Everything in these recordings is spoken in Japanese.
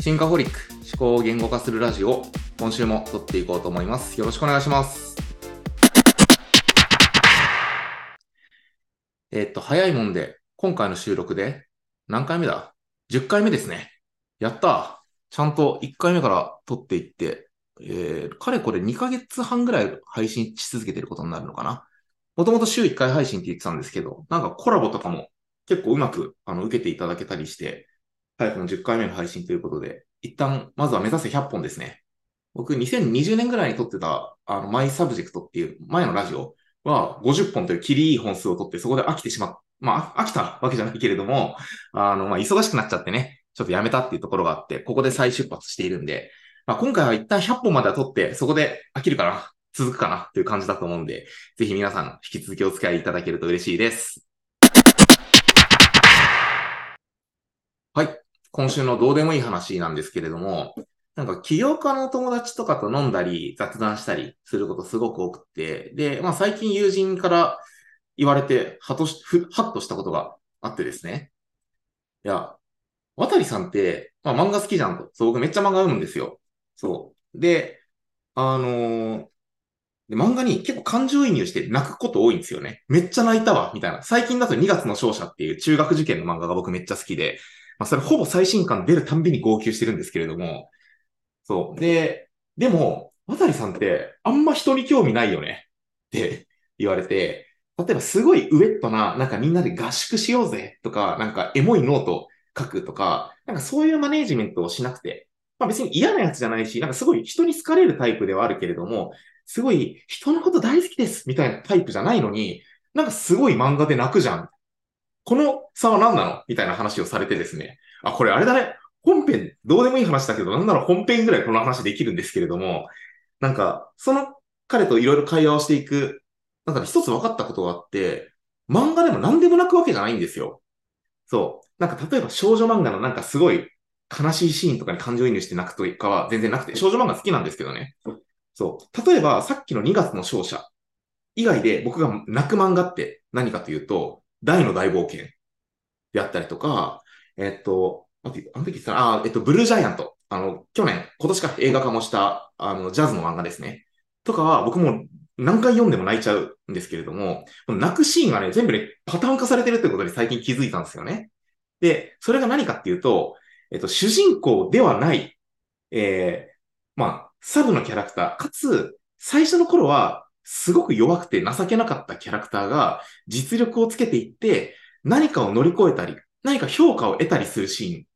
シンカホリック思考を言語化するラジオ今週も撮っていこうと思います。よろしくお願いします。えっと早いもんで今回の収録で何回目だ ?10 回目ですね。やった。ちゃんと1回目から撮っていってえー、かれこれ2ヶ月半ぐらい配信し続けてることになるのかな？もともと週1回配信って言ってたんですけど、なんかコラボとかも結構うまくあの受けていただけたりして、早くも10回目の配信ということで、一旦、まずは目指せ100本ですね。僕、2020年ぐらいに撮ってた、あの、 My Subject っていう前のラジオは50本という切りいい本数を撮って、そこで飽きてしまっ、まあ、飽きたわけじゃないけれども、あの、まあ、忙しくなっちゃってね、ちょっとやめたっていうところがあって、ここで再出発しているんで、まあ、今回は一旦100本までは撮って、そこで飽きるかな続くかなという感じだと思うんで、ぜひ皆さん引き続きお付き合いいただけると嬉しいです。はい。今週のどうでもいい話なんですけれども、なんか起業家の友達とかと飲んだり雑談したりすることすごく多くて、で、まあ最近友人から言われて、はとし、ふ、はっとしたことがあってですね。いや、渡さんって、まあ漫画好きじゃんと。そう、僕めっちゃ漫画読むんですよ。そう。で、あのーで漫画に結構感情移入して泣くこと多いんですよね。めっちゃ泣いたわ、みたいな。最近だと2月の勝者っていう中学受験の漫画が僕めっちゃ好きで、まあそれほぼ最新刊出るたんびに号泣してるんですけれども、そう。で、でも、渡さんってあんま人に興味ないよねって言われて、例えばすごいウェットな、なんかみんなで合宿しようぜとか、なんかエモいノート書くとか、なんかそういうマネージメントをしなくて、まあ別に嫌なやつじゃないし、なんかすごい人に好かれるタイプではあるけれども、すごい人のこと大好きですみたいなタイプじゃないのに、なんかすごい漫画で泣くじゃん。この差は何なの？みたいな話をされてですね。あ、これあれだね。本編、どうでもいい話だけど、なんなら本編ぐらいこの話できるんですけれども、なんか、その彼といろいろ会話をしていく、なんか一つ分かったことがあって、漫画でも何でも泣くわけじゃないんですよ。そう。なんか例えば少女漫画のなんかすごい悲しいシーンとかに感情移入して泣くとかは全然なくて、少女漫画好きなんですけどね。そう。例えば、さっきの2月の勝者以外で僕が泣く漫画って何かというと、大の大冒険であったりとか、えっと、待って、あの時言ってたなあ、えっと、ブルージャイアント。あの、去年、今年か映画化もした、あの、ジャズの漫画ですね。とかは、僕も何回読んでも泣いちゃうんですけれども、泣くシーンがね、全部ね、パターン化されてるってことに最近気づいたんですよね。で、それが何かっていうと、えっと、主人公ではない、えー、まあ、サブのキャラクター、かつ、最初の頃は、すごく弱くて情けなかったキャラクターが、実力をつけていって、何かを乗り越えたり、何か評価を得たりするシーン。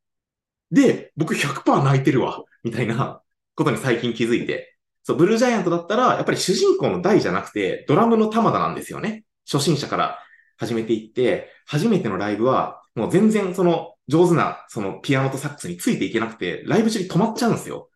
で、僕100%泣いてるわ、みたいなことに最近気づいて。そう、ブルージャイアントだったら、やっぱり主人公の大じゃなくて、ドラムの玉田なんですよね。初心者から始めていって、初めてのライブは、もう全然その上手なそのピアノとサックスについていけなくて、ライブ中に止まっちゃうんですよ。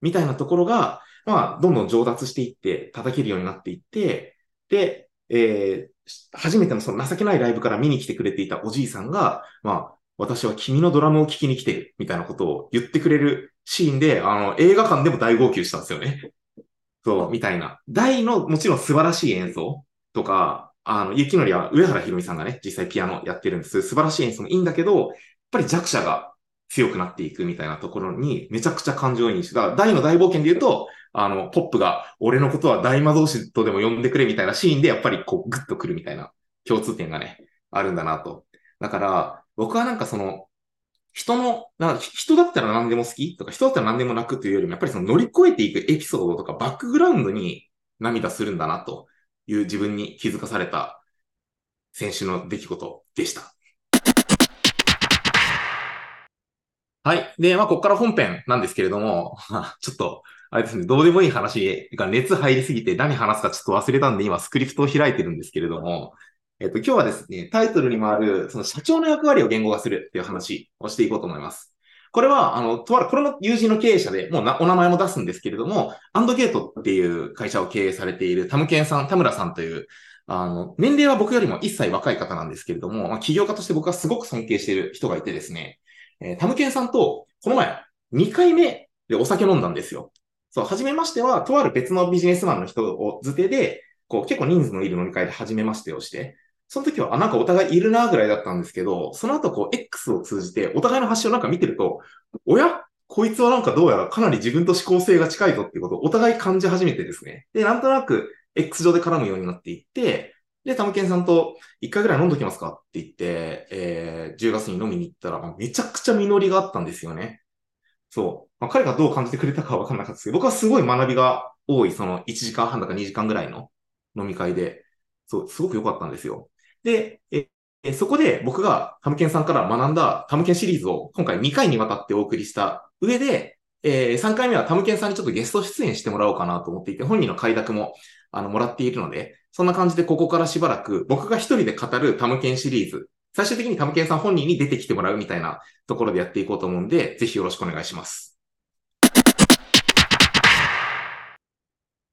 みたいなところが、まあ、どんどん上達していって、叩けるようになっていって、で、えー、初めてのその情けないライブから見に来てくれていたおじいさんが、まあ、私は君のドラムを聴きに来てる、みたいなことを言ってくれるシーンで、あの、映画館でも大号泣したんですよね。そう、みたいな。大の、もちろん素晴らしい演奏とか、あの、雪のりは上原ひろみさんがね、実際ピアノやってるんです。素晴らしい演奏もいいんだけど、やっぱり弱者が強くなっていくみたいなところに、めちゃくちゃ感情移入して、だから大の大冒険で言うと、あの、ポップが、俺のことは大魔導士とでも呼んでくれみたいなシーンで、やっぱりこう、グッとくるみたいな共通点がね、あるんだなと。だから、僕はなんかその、人の、なん人だったら何でも好きとか、人だったら何でも泣くというよりも、やっぱりその乗り越えていくエピソードとか、バックグラウンドに涙するんだなという自分に気づかされた先週の出来事でした。はい。で、まあ、ここから本編なんですけれども、ちょっと、あれですね、どうでもいい話が熱入りすぎて何話すかちょっと忘れたんで、今スクリプトを開いてるんですけれども、えっと、今日はですね、タイトルにもある、その社長の役割を言語化するっていう話をしていこうと思います。これは、あの、とある、これも友人の経営者で、もうなお名前も出すんですけれども、アンドゲートっていう会社を経営されているタムケンさん、田村さんという、あの、年齢は僕よりも一切若い方なんですけれども、まあ、起業家として僕はすごく尊敬している人がいてですね、えータムケンさんと、この前、2回目でお酒飲んだんですよ。そう、初めましては、とある別のビジネスマンの人を図手で、こう、結構人数のいる飲み会で初めましてをして、その時は、あ、なんかお互いいるなぐらいだったんですけど、その後こう X を通じてお互いの発信をなんか見てると、おや？こいつはなんかどうやらかなり自分と思考性が近いぞっていうことをお互い感じ始めてですね。で、なんとなく X 上で絡むようになっていって、で、タムケンさんと一回ぐらい飲んどきますかって言って、えー、10月に飲みに行ったら、めちゃくちゃ実りがあったんですよね。そう。まあ、彼がどう感じてくれたかはわかんなかったですけど、僕はすごい学びが多い、その1時間半だか2時間ぐらいの飲み会で、そう、すごく良かったんですよ。で、えそこで僕がタムケンさんから学んだタムケンシリーズを今回2回にわたってお送りした上で、えー、3回目はタムケンさんにちょっとゲスト出演してもらおうかなと思っていて、本人の快諾もあのもらっているので、そんな感じでここからしばらく僕が一人で語るタムケンシリーズ、最終的にタムケンさん本人に出てきてもらうみたいなところでやっていこうと思うんで、ぜひよろしくお願いします。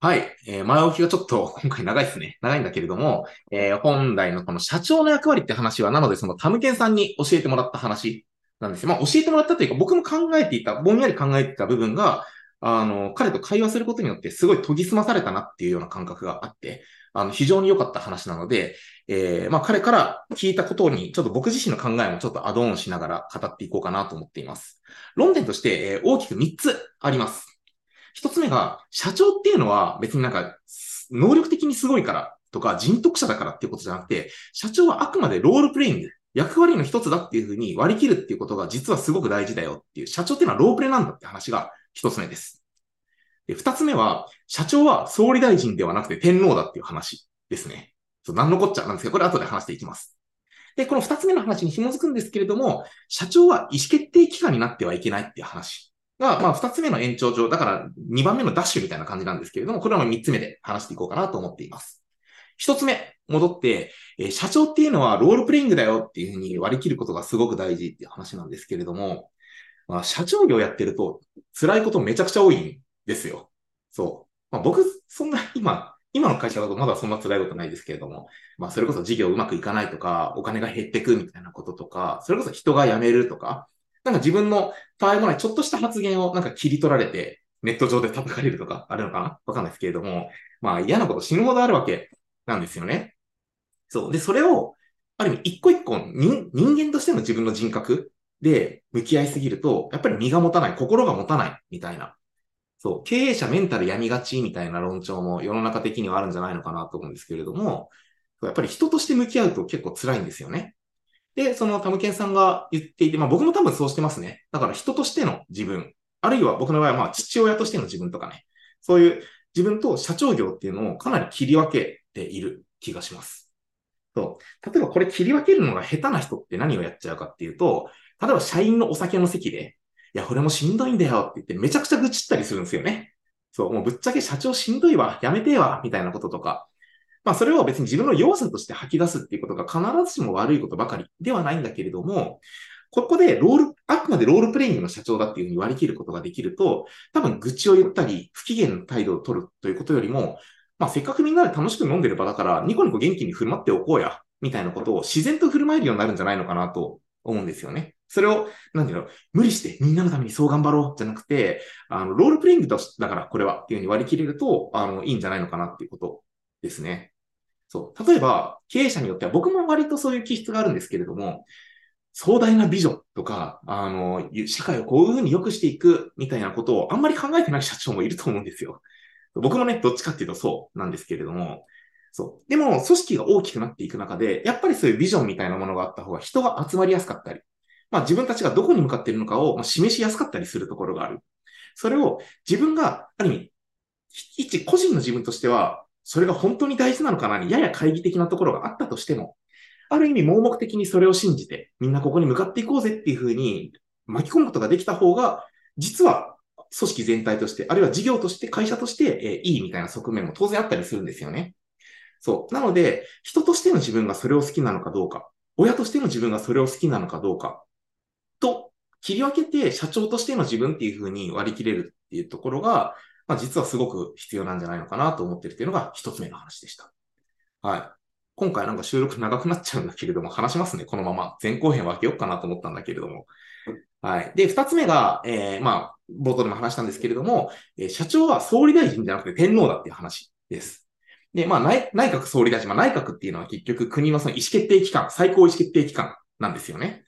はい。えー、前置きがちょっと今回長いですね。長いんだけれども、えー、本来のこの社長の役割って話は、なのでそのタムケンさんに教えてもらった話なんですよ。まあ教えてもらったというか、僕も考えていた、ぼんやり考えていた部分が、あの、彼と会話することによってすごい研ぎ澄まされたなっていうような感覚があって、あの、非常に良かった話なので、えー、まあ彼から聞いたことに、ちょっと僕自身の考えもちょっとアドオンしながら語っていこうかなと思っています。論点として、えー、大きく3つあります。一つ目が、社長っていうのは別になんか、能力的にすごいからとか、人徳者だからっていうことじゃなくて、社長はあくまでロールプレイング、役割の一つだっていうふうに割り切るっていうことが実はすごく大事だよっていう、社長っていうのはロープレなんだって話が一つ目です。で、二つ目は、社長は総理大臣ではなくて天皇だっていう話ですね。そう、何のこっちゃなんですけど、これ後で話していきます。で、この二つ目の話に紐づくんですけれども、社長は意思決定機関になってはいけないっていう話が、まあ、二つ目の延長上、だから二番目のダッシュみたいな感じなんですけれども、これは三つ目で話していこうかなと思っています。一つ目、戻って、えー、社長っていうのはロールプレイングだよっていうふうに割り切ることがすごく大事っていう話なんですけれども、まあ、社長業やってると辛いことめちゃくちゃ多いんですよ。そう。まあ、僕、そんな今、今の会社だとまだそんな辛いことないですけれども、まあ、それこそ事業うまくいかないとか、お金が減ってくみたいなこととか、それこそ人が辞めるとか、なんか自分のたわいもないちょっとした発言をなんか切り取られて、ネット上で叩かれるとかあるのかな？わかんないですけれども、まあ嫌なこと死ぬほどあるわけなんですよね。そう。で、それを、ある意味一個一個人人間としての自分の人格で向き合いすぎると、やっぱり身が持たない、心が持たないみたいな。そう。経営者メンタル病みがちみたいな論調も世の中的にはあるんじゃないのかなと思うんですけれども、やっぱり人として向き合うと結構辛いんですよね。で、そのタムケンさんが言っていて、まあ僕も多分そうしてますね。だから人としての自分、あるいは僕の場合はまあ父親としての自分とかね、そういう自分と社長業っていうのをかなり切り分けている気がします。そう。例えばこれ切り分けるのが下手な人って何をやっちゃうかっていうと、例えば社員のお酒の席で、いや、これもしんどいんだよって言ってめちゃくちゃ愚痴ったりするんですよね。そう、もうぶっちゃけ社長しんどいわ、やめてえわ、みたいなこととか。まあそれを別に自分の弱さとして吐き出すっていうことが必ずしも悪いことばかりではないんだけれども、ここでロール、あくまでロールプレイングの社長だっていうふうに割り切ることができると、多分愚痴を言ったり、不機嫌な態度を取るということよりも、まあせっかくみんなで楽しく飲んでる場だから、ニコニコ元気に振る舞っておこうや、みたいなことを自然と振る舞えるようになるんじゃないのかなと思うんですよね。それを、なんていうの、無理してみんなのためにそう頑張ろうじゃなくて、あの、ロールプレイングとだからこれはっていうふうに割り切れると、あの、いいんじゃないのかなっていうことですね。そう。例えば、経営者によっては、僕も割とそういう気質があるんですけれども、壮大なビジョンとか、あの、社会をこういうふうに良くしていくみたいなことをあんまり考えてない社長もいると思うんですよ。僕もね、どっちかっていうとそうなんですけれども、そう。でも、組織が大きくなっていく中で、やっぱりそういうビジョンみたいなものがあった方が人が集まりやすかったり、まあ自分たちがどこに向かっているのかを示しやすかったりするところがある。それを自分が、ある意味、一個人の自分としては、それが本当に大事なのかなにやや懐疑的なところがあったとしても、ある意味盲目的にそれを信じて、みんなここに向かっていこうぜっていうふうに巻き込むことができた方が、実は組織全体として、あるいは事業として、会社として、え、いいみたいな側面も当然あったりするんですよね。そう。なので、人としての自分がそれを好きなのかどうか、親としての自分がそれを好きなのかどうか、と切り分けて社長としての自分っていうふうに割り切れるっていうところが、まあ、実はすごく必要なんじゃないのかなと思ってるっていうのが一つ目の話でした。はい。今回なんか収録長くなっちゃうんだけれども、話しますね、このまま。前後編分けようかなと思ったんだけれども。はい。で、二つ目が、えー、まあ、冒頭でも話したんですけれども、えー、社長は総理大臣じゃなくて天皇だっていう話です。で、まあ内内閣総理大臣、まあ内閣っていうのは結局国のその意思決定機関、最高意思決定機関なんですよね。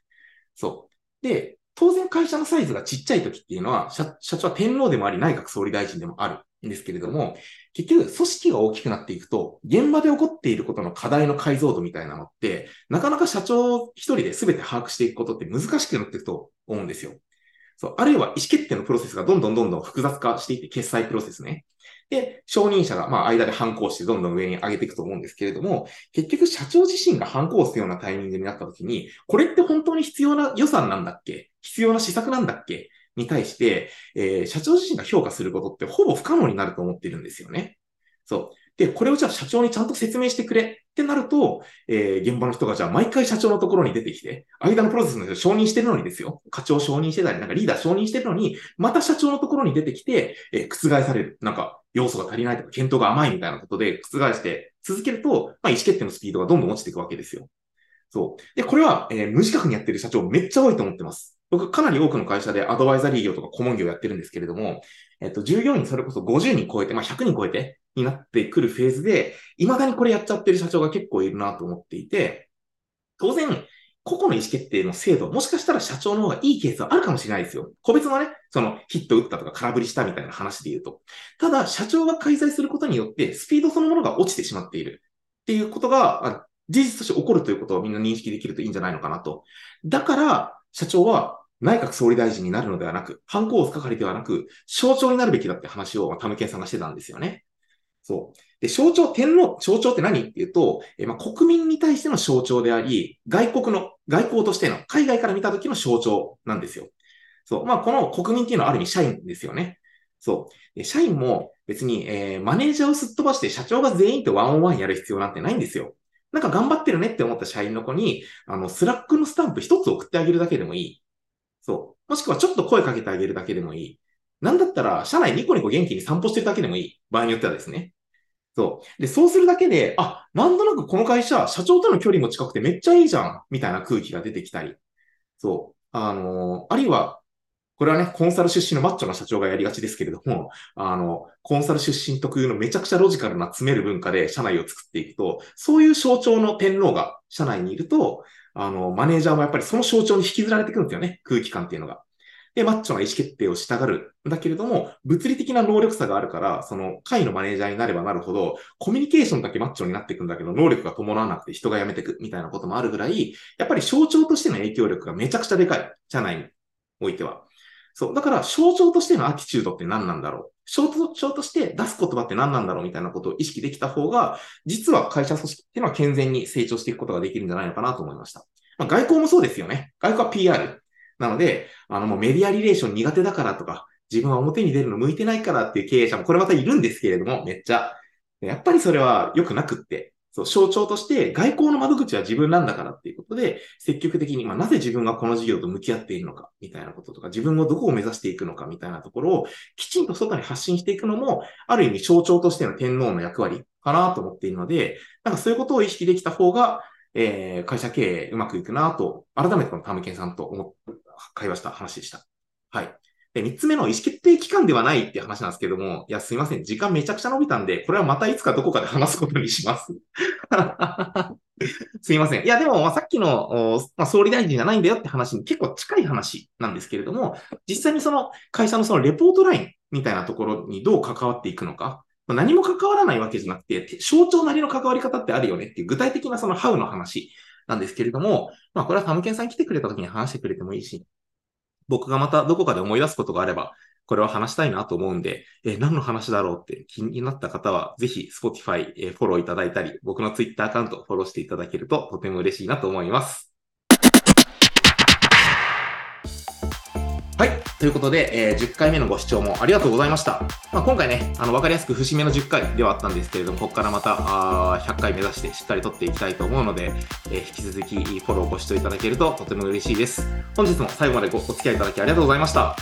そう。で、当然会社のサイズがちっちゃい時っていうのは、社長は天皇でもあり内閣総理大臣でもあるんですけれども、結局組織が大きくなっていくと、現場で起こっていることの課題の解像度みたいなのって、なかなか社長一人で全て把握していくことって難しくなっていくと思うんですよ。そう。あるいは意思決定のプロセスがどんどんどんどん複雑化していって、決済プロセスね。で、承認者が、まあ、間で反抗してどんどん上に上げていくと思うんですけれども、結局社長自身が反抗するようなタイミングになった時に、これって本当に必要な予算なんだっけ？必要な施策なんだっけ？に対して、えー、社長自身が評価することってほぼ不可能になると思ってるんですよね。そう。で、これをじゃあ社長にちゃんと説明してくれってなると、えー、現場の人がじゃあ毎回社長のところに出てきて、間のプロセスの人承認してるのにですよ。課長承認してたり、なんかリーダー承認してるのに、また社長のところに出てきて、えー、覆される。なんか、要素が足りないとか、検討が甘いみたいなことで覆して続けると、まあ、意思決定のスピードがどんどん落ちていくわけですよ。そう。で、これは、えー、無自覚にやってる社長めっちゃ多いと思ってます。僕、かなり多くの会社でアドバイザリー業とか顧問業やってるんですけれども、えっと、従業員それこそ50人超えて、まあ、100人超えてになってくるフェーズで、未だにこれやっちゃってる社長が結構いるなと思っていて、当然、個々の意思決定の精度、もしかしたら社長の方がいいケースはあるかもしれないですよ。個別のね、そのヒット打ったとか空振りしたみたいな話で言うと。ただ、社長が開催することによって、スピードそのものが落ちてしまっているっていうことが、事実として起こるということをみんな認識できるといいんじゃないのかなと。だから、社長は内閣総理大臣になるのではなく、反抗を係ではなく、象徴になるべきだって話を、タムケンさんがしてたんですよね。そう。で、象徴、天皇、象徴って何っていうと、えまあ、国民に対しての象徴であり、外国の、外交としての、海外から見た時の象徴なんですよ。そう。まあ、この国民っていうのはある意味社員ですよね。そう。で社員も別に、えー、マネージャーをすっ飛ばして社長が全員とワンオンワンやる必要なんてないんですよ。なんか頑張ってるねって思った社員の子に、あの、 Slack のスタンプ一つ送ってあげるだけでもいい。そう。もしくはちょっと声かけてあげるだけでもいい。なんだったら、社内ニコニコ元気に散歩してるだけでもいい。場合によってはですね。そう。で、そうするだけで、あ、なんとなくこの会社、社長との距離も近くてめっちゃいいじゃん、みたいな空気が出てきたり。そう。あのー、あるいは、これはね、コンサル出身のマッチョな社長がやりがちですけれども、あの、コンサル出身特有のめちゃくちゃロジカルな詰める文化で社内を作っていくと、そういう象徴の天皇が社内にいると、あの、マネージャーもやっぱりその象徴に引きずられてくるんですよね、空気感っていうのが。で、マッチョな意思決定をしたがるんだけれども、物理的な能力差があるから、その会のマネージャーになればなるほど、コミュニケーションだけマッチョになっていくんだけど、能力が伴わなくて人が辞めていくみたいなこともあるぐらい、やっぱり象徴としての影響力がめちゃくちゃでかい。社内においては。そう。だから、象徴としてのアティチュードって何なんだろう。象徴として出す言葉って何なんだろうみたいなことを意識できた方が、実は会社組織っていうのは健全に成長していくことができるんじゃないのかなと思いました。まあ、外交もそうですよね。外交は PR。なので、あのもうメディアリレーション苦手だからとか、自分は表に出るの向いてないからっていう経営者もこれまたいるんですけれども、めっちゃ。やっぱりそれは良くなくって、そう、象徴として外交の窓口は自分なんだからっていうことで、積極的に、まあ、なぜ自分がこの事業と向き合っているのか、みたいなこととか、自分をどこを目指していくのか、みたいなところを、きちんと外に発信していくのも、ある意味象徴としての天皇の役割かなと思っているので、なんかそういうことを意識できた方が、えー、会社経営うまくいくなと、改めてこのタムケンさんと思っ会話した話でした。はい。で、三つ目の意思決定機関ではないって話なんですけども、いや、すいません。時間めちゃくちゃ伸びたんで、これはまたいつかどこかで話すことにします。すいません。いや、でも、まあ、さっきの、まあ、総理大臣じゃないんだよって話に結構近い話なんですけれども、実際にその会社のそのレポートラインみたいなところにどう関わっていくのか、ま、何も関わらないわけじゃなくて、象徴なりの関わり方ってあるよねっていう具体的なそのハウの話なんですけれども、まあ、これはタムケンさん来てくれた時に話してくれてもいいし、僕がまたどこかで思い出すことがあれば、これは話したいなと思うんで、えー、何の話だろうって気になった方は、ぜひ Spotify、えー、フォローいただいたり、僕の Twitter アカウントフォローしていただけるととても嬉しいなと思います。はい。ということで、えー、10回目のご視聴もありがとうございました。まあ、今回ね、あの、わかりやすく節目の10回ではあったんですけれども、ここからまた、あ100回目指してしっかり撮っていきたいと思うので、えー、引き続きフォローご視聴いただけるととても嬉しいです。本日も最後までごお付き合いいただきありがとうございました。